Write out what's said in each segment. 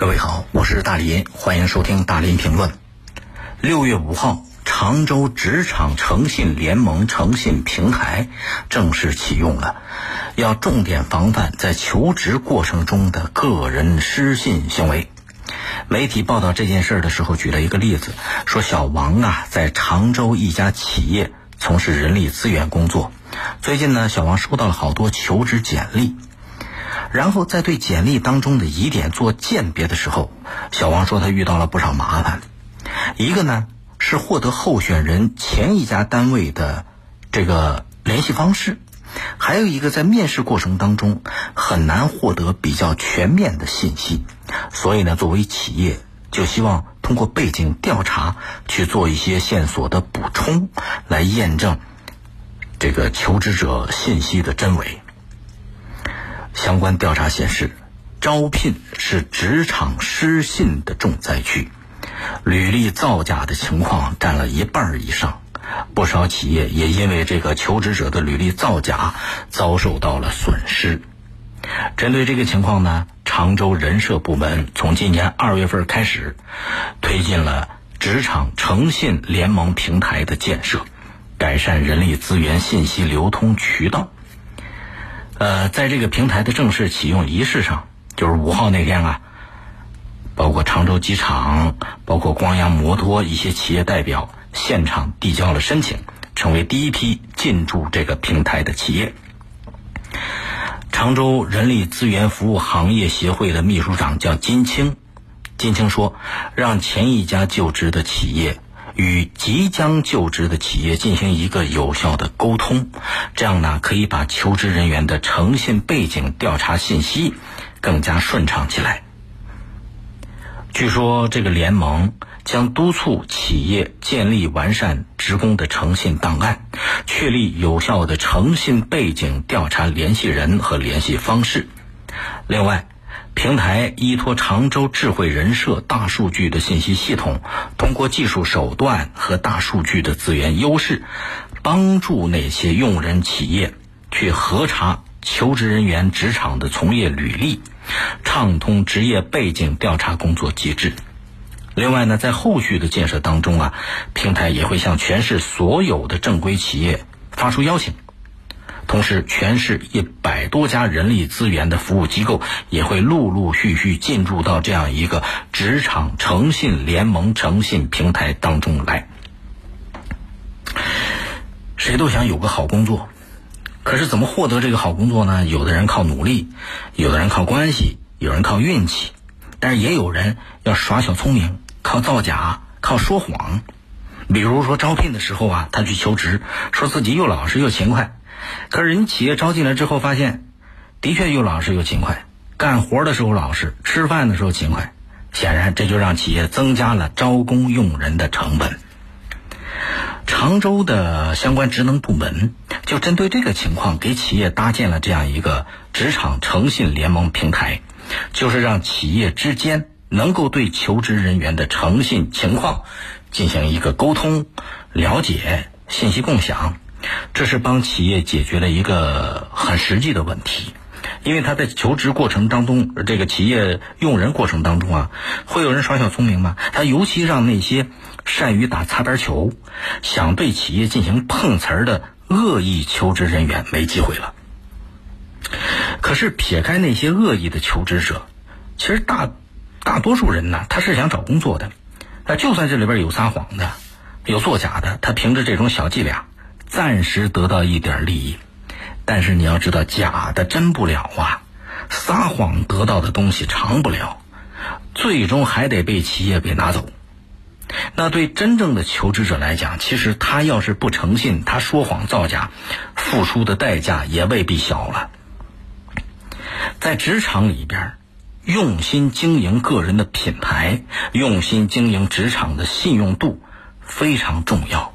各位好，我是大林，欢迎收听大林评论。六月五号，常州职场诚信联盟诚信平台正式启用了，要重点防范在求职过程中的个人失信行为。媒体报道这件事儿的时候，举了一个例子，说小王啊，在常州一家企业从事人力资源工作，最近呢，小王收到了好多求职简历。然后在对简历当中的疑点做鉴别的时候，小王说他遇到了不少麻烦。一个呢是获得候选人前一家单位的这个联系方式，还有一个在面试过程当中很难获得比较全面的信息。所以呢，作为企业就希望通过背景调查去做一些线索的补充，来验证这个求职者信息的真伪。相关调查显示，招聘是职场失信的重灾区，履历造假的情况占了一半以上。不少企业也因为这个求职者的履历造假，遭受到了损失。针对这个情况呢，常州人社部门从今年二月份开始，推进了职场诚信联盟平台的建设，改善人力资源信息流通渠道。呃，在这个平台的正式启用仪式上，就是五号那天啊，包括常州机场、包括光阳摩托一些企业代表现场递交了申请，成为第一批进驻这个平台的企业。常州人力资源服务行业协会的秘书长叫金青，金青说，让前一家就职的企业。与即将就职的企业进行一个有效的沟通，这样呢可以把求职人员的诚信背景调查信息更加顺畅起来。据说这个联盟将督促企业建立完善职工的诚信档案，确立有效的诚信背景调查联系人和联系方式。另外。平台依托常州智慧人社大数据的信息系统，通过技术手段和大数据的资源优势，帮助那些用人企业去核查求职人员职场的从业履历，畅通职业背景调查工作机制。另外呢，在后续的建设当中啊，平台也会向全市所有的正规企业发出邀请。同时，全市一百多家人力资源的服务机构也会陆陆续续进驻到这样一个职场诚信联盟诚信平台当中来。谁都想有个好工作，可是怎么获得这个好工作呢？有的人靠努力，有的人靠关系，有人靠运气，但是也有人要耍小聪明，靠造假，靠说谎。比如说招聘的时候啊，他去求职，说自己又老实又勤快。可是人企业招进来之后，发现的确又老实又勤快，干活的时候老实，吃饭的时候勤快。显然，这就让企业增加了招工用人的成本。常州的相关职能部门就针对这个情况，给企业搭建了这样一个职场诚信联盟平台，就是让企业之间能够对求职人员的诚信情况进行一个沟通、了解、信息共享。这是帮企业解决了一个很实际的问题，因为他在求职过程当中，这个企业用人过程当中啊，会有人耍小聪明吗？他尤其让那些善于打擦边球、想对企业进行碰瓷儿的恶意求职人员没机会了。可是撇开那些恶意的求职者，其实大大多数人呢，他是想找工作的，那，就算这里边有撒谎的、有作假的，他凭着这种小伎俩。暂时得到一点利益，但是你要知道，假的真不了啊！撒谎得到的东西长不了，最终还得被企业给拿走。那对真正的求职者来讲，其实他要是不诚信，他说谎造假，付出的代价也未必小了。在职场里边，用心经营个人的品牌，用心经营职场的信用度非常重要。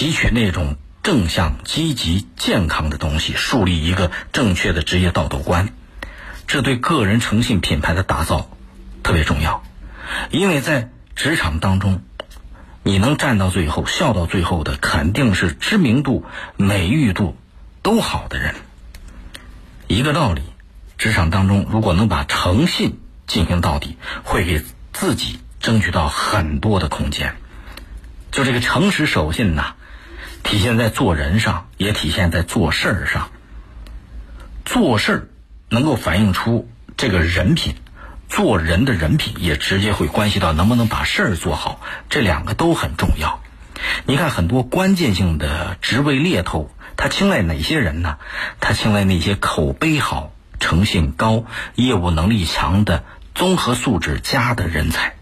汲取那种正向、积极、健康的东西，树立一个正确的职业道德观，这对个人诚信品牌的打造特别重要。因为在职场当中，你能站到最后、笑到最后的，肯定是知名度、美誉度都好的人。一个道理，职场当中如果能把诚信进行到底，会给自己争取到很多的空间。就这个诚实守信呐，体现在做人上，也体现在做事儿上。做事儿能够反映出这个人品，做人的人品也直接会关系到能不能把事儿做好，这两个都很重要。你看，很多关键性的职位猎头，他青睐哪些人呢？他青睐那些口碑好、诚信高、业务能力强的综合素质佳的人才。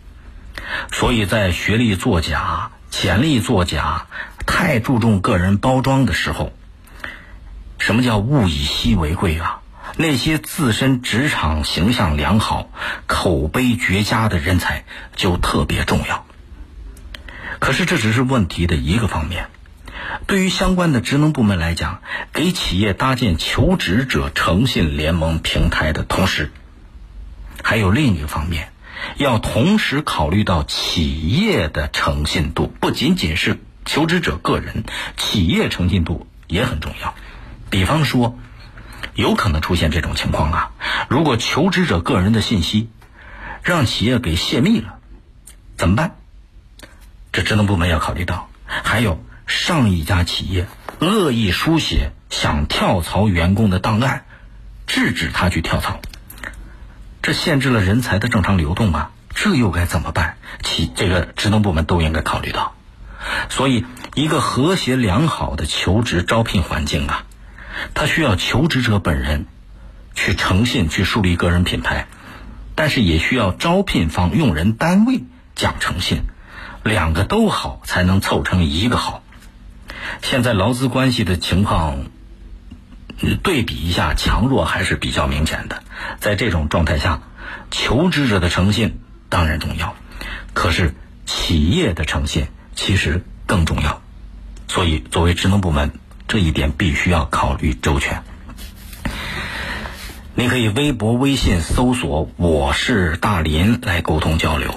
所以在学历作假、简历作假、太注重个人包装的时候，什么叫物以稀为贵啊？那些自身职场形象良好、口碑绝佳的人才就特别重要。可是这只是问题的一个方面。对于相关的职能部门来讲，给企业搭建求职者诚信联盟平台的同时，还有另一个方面，要同时考虑到企业的诚信度，不仅仅是求职者个人，企业诚信度也很重要。比方说，有可能出现这种情况啊，如果求职者个人的信息让企业给泄密了，怎么办？这职能部门要考虑到，还有上一家企业恶意书写想跳槽员工的档案，制止他去跳槽，这限制了人才的正常流动啊！这又该怎么办？企这个职能部门都应该考虑到。所以，一个和谐良好的求职招聘环境啊，它需要求职者本人去诚信去树立个人品牌，但是也需要招聘方用人单位讲诚信。两个都好，才能凑成一个好。现在劳资关系的情况，对比一下，强弱还是比较明显的。在这种状态下，求职者的诚信当然重要，可是企业的诚信其实更重要。所以，作为职能部门，这一点必须要考虑周全。您可以微博、微信搜索“我是大林”来沟通交流。